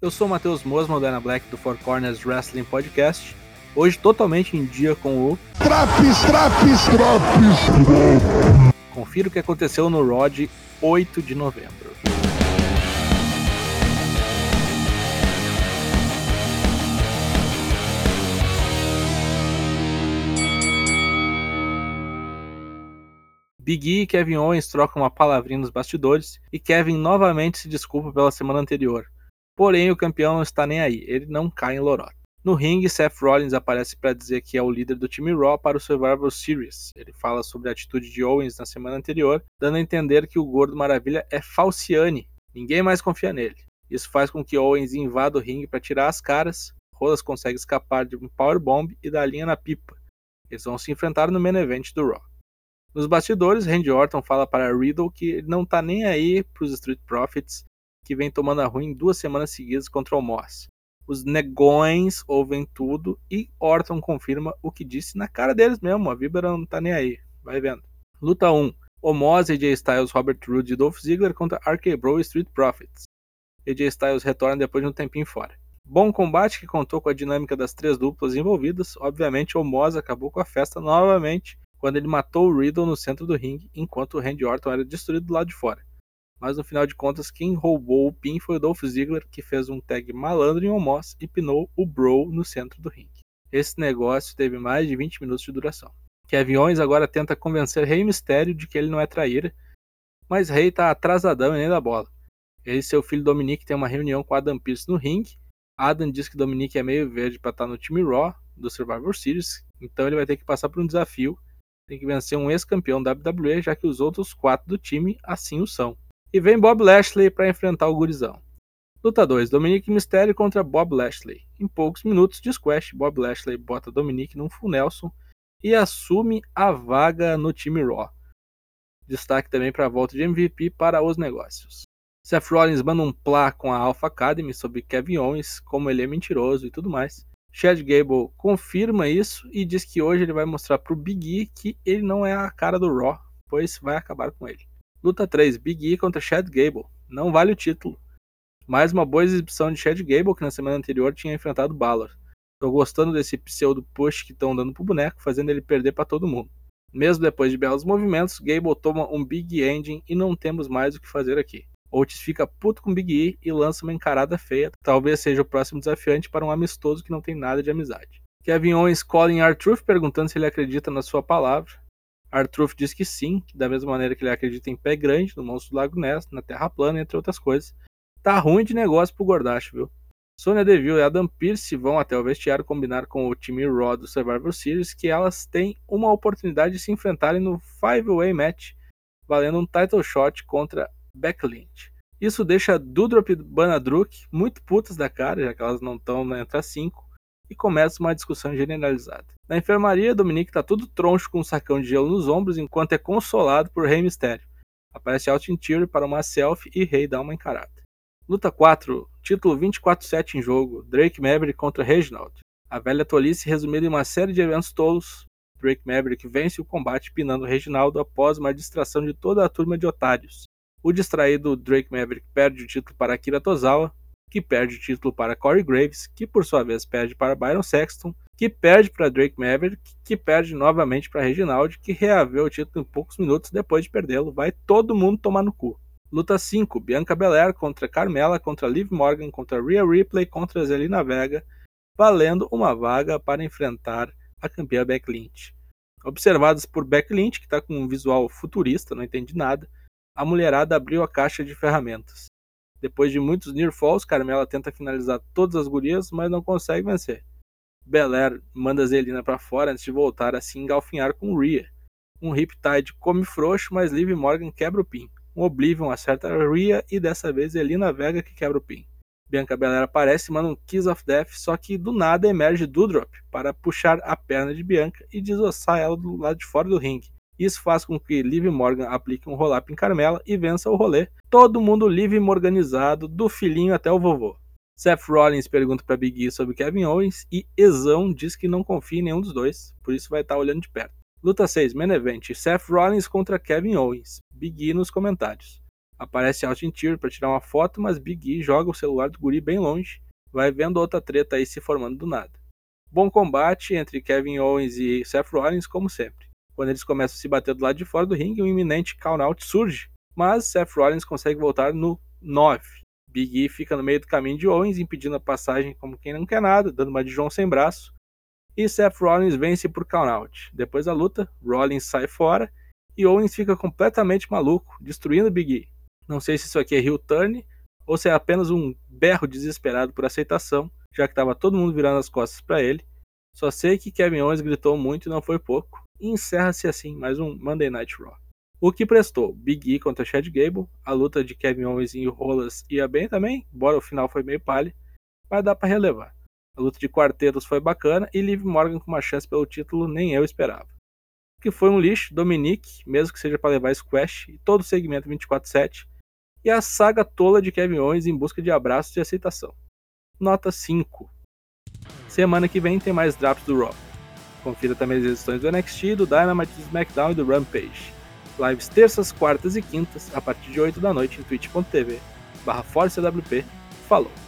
Eu sou o Matheus Mosman, Dana Black do Four Corners Wrestling Podcast. Hoje totalmente em dia com o. Traps, traps, traps! Confira o que aconteceu no Rod 8 de novembro. Big E e Kevin Owens trocam uma palavrinha nos bastidores e Kevin novamente se desculpa pela semana anterior. Porém, o campeão não está nem aí, ele não cai em lorota. No ringue, Seth Rollins aparece para dizer que é o líder do time Raw para o Survivor Series. Ele fala sobre a atitude de Owens na semana anterior, dando a entender que o Gordo Maravilha é falciane, ninguém mais confia nele. Isso faz com que Owens invada o ringue para tirar as caras, Rolas consegue escapar de um powerbomb e dá linha na pipa. Eles vão se enfrentar no main event do Raw. Nos bastidores, Randy Orton fala para Riddle que ele não tá nem aí para os Street Profits, que vem tomando a ruim duas semanas seguidas contra o Moss. Os negões ouvem tudo e Orton confirma o que disse na cara deles mesmo. A Vibra não tá nem aí. Vai vendo. Luta 1. Omos, AJ Styles, Robert Roode e Dolph Ziggler contra RK Bro e Street Profits. AJ Styles retorna depois de um tempinho fora. Bom combate que contou com a dinâmica das três duplas envolvidas. Obviamente, Omos acabou com a festa novamente quando ele matou o Riddle no centro do ringue, enquanto o Randy Orton era destruído do lado de fora. Mas no final de contas, quem roubou o pin foi o Dolph Ziggler, que fez um tag malandro em Omos e pinou o Bro no centro do ringue. Esse negócio teve mais de 20 minutos de duração. Kevin Owens agora tenta convencer Rei Mysterio de que ele não é traíra, mas Rei tá atrasadão e nem da bola. Ele e seu filho Dominic têm uma reunião com Adam Pearce no ringue. Adam diz que Dominic é meio verde para estar no time Raw do Survivor Series, então ele vai ter que passar por um desafio tem que vencer um ex-campeão da WWE, já que os outros quatro do time assim o são. E vem Bob Lashley para enfrentar o gurizão. Luta 2: Dominic Mysterio contra Bob Lashley. Em poucos minutos de squash, Bob Lashley bota Dominic num full Nelson e assume a vaga no time Raw. Destaque também para a volta de MVP para os negócios. Seth Rollins manda um plá com a Alpha Academy sobre Kevin Owens, como ele é mentiroso e tudo mais. Chad Gable confirma isso e diz que hoje ele vai mostrar pro Big E que ele não é a cara do Raw, pois vai acabar com ele. Luta 3: Big E contra Chad Gable. Não vale o título. Mais uma boa exibição de Chad Gable, que na semana anterior tinha enfrentado Balor. Tô gostando desse pseudo push que estão dando pro boneco, fazendo ele perder para todo mundo. Mesmo depois de belos movimentos, Gable toma um Big Ending e não temos mais o que fazer aqui. Otis fica puto com Big E e lança uma encarada feia. Talvez seja o próximo desafiante para um amistoso que não tem nada de amizade. Kevin Owens cola em R-Truth perguntando se ele acredita na sua palavra. R-Truth diz que sim, que da mesma maneira que ele acredita em pé grande, no monstro do Lago Ness, na Terra plana, entre outras coisas. Tá ruim de negócio pro Gordacho, viu? Sonya Deville e Adam Pearce vão até o vestiário combinar com o time Raw do Survivor Series que elas têm uma oportunidade de se enfrentarem no Five Way Match, valendo um title shot contra Backlint. Isso deixa Dudrop e Banadruk muito putas da cara, já que elas não estão entre as 5, e começa uma discussão generalizada. Na enfermaria, Dominique está tudo troncho com um sacão de gelo nos ombros, enquanto é consolado por Rei Mistério. Aparece Austin Theory para uma selfie e Rei dá uma encarada. Luta 4, título 24-7 em jogo, Drake Maverick contra Reginald. A velha tolice resumida em uma série de eventos tolos, Drake Maverick vence o combate pinando Reginaldo após uma distração de toda a turma de otários. O distraído Drake Maverick perde o título para Akira Tozawa, que perde o título para Corey Graves, que por sua vez perde para Byron Sexton, que perde para Drake Maverick, que perde novamente para Reginald, que reaveu o título em poucos minutos depois de perdê-lo. Vai todo mundo tomar no cu. Luta 5: Bianca Belair contra Carmela, contra Liv Morgan, contra Rhea Ripley, contra Zelina Vega, valendo uma vaga para enfrentar a campeã Beck Lynch. Observadas por Beck Lynch, que está com um visual futurista, não entende nada, a mulherada abriu a caixa de ferramentas. Depois de muitos near falls, Carmela tenta finalizar todas as gurias, mas não consegue vencer. Belair manda Zelina para fora antes de voltar a se engalfinhar com Rhea. Um Riptide come frouxo, mas Liv Morgan quebra o pin. Um Oblivion acerta Rhea e dessa vez Elina Vega que quebra o pin. Bianca Belair aparece e manda um Kiss of Death, só que do nada emerge Dudrop para puxar a perna de Bianca e desossar ela do lado de fora do ringue. Isso faz com que Liv Morgan aplique um roll-up em Carmela e vença o rolê. Todo mundo Liv Morganizado, do filhinho até o vovô. Seth Rollins pergunta para Big E sobre Kevin Owens e Ezão diz que não confia em nenhum dos dois, por isso vai estar tá olhando de perto. Luta 6, Main Event, Seth Rollins contra Kevin Owens. Big E nos comentários. Aparece Austin Theory para tirar uma foto, mas Big E joga o celular do guri bem longe, vai vendo outra treta aí se formando do nada. Bom combate entre Kevin Owens e Seth Rollins, como sempre. Quando eles começam a se bater do lado de fora do ringue, um iminente count-out surge, mas Seth Rollins consegue voltar no 9. Big E fica no meio do caminho de Owens, impedindo a passagem como quem não quer nada, dando uma de João sem braço. E Seth Rollins vence por count-out. Depois da luta, Rollins sai fora e Owens fica completamente maluco, destruindo Big E. Não sei se isso aqui é heel turn ou se é apenas um berro desesperado por aceitação, já que estava todo mundo virando as costas para ele. Só sei que Kevin Owens gritou muito e não foi pouco. E encerra-se assim mais um Monday Night Raw. O que prestou? Big E contra Chad Gable, a luta de Kevin Owens e Rolas ia bem também, embora o final foi meio palha, mas dá para relevar. A luta de quartetos foi bacana e Liv Morgan com uma chance pelo título nem eu esperava. O que foi um lixo, Dominique, mesmo que seja para levar Squash e todo o segmento 24/7, e a saga tola de Kevin Owens em busca de abraços e aceitação nota 5. Semana que vem tem mais drops do Raw. Confira também as edições do NXT, do Dynamite, do SmackDown e do Rampage. Lives terças, quartas e quintas, a partir de 8 da noite em twitch.tv barra. Falou!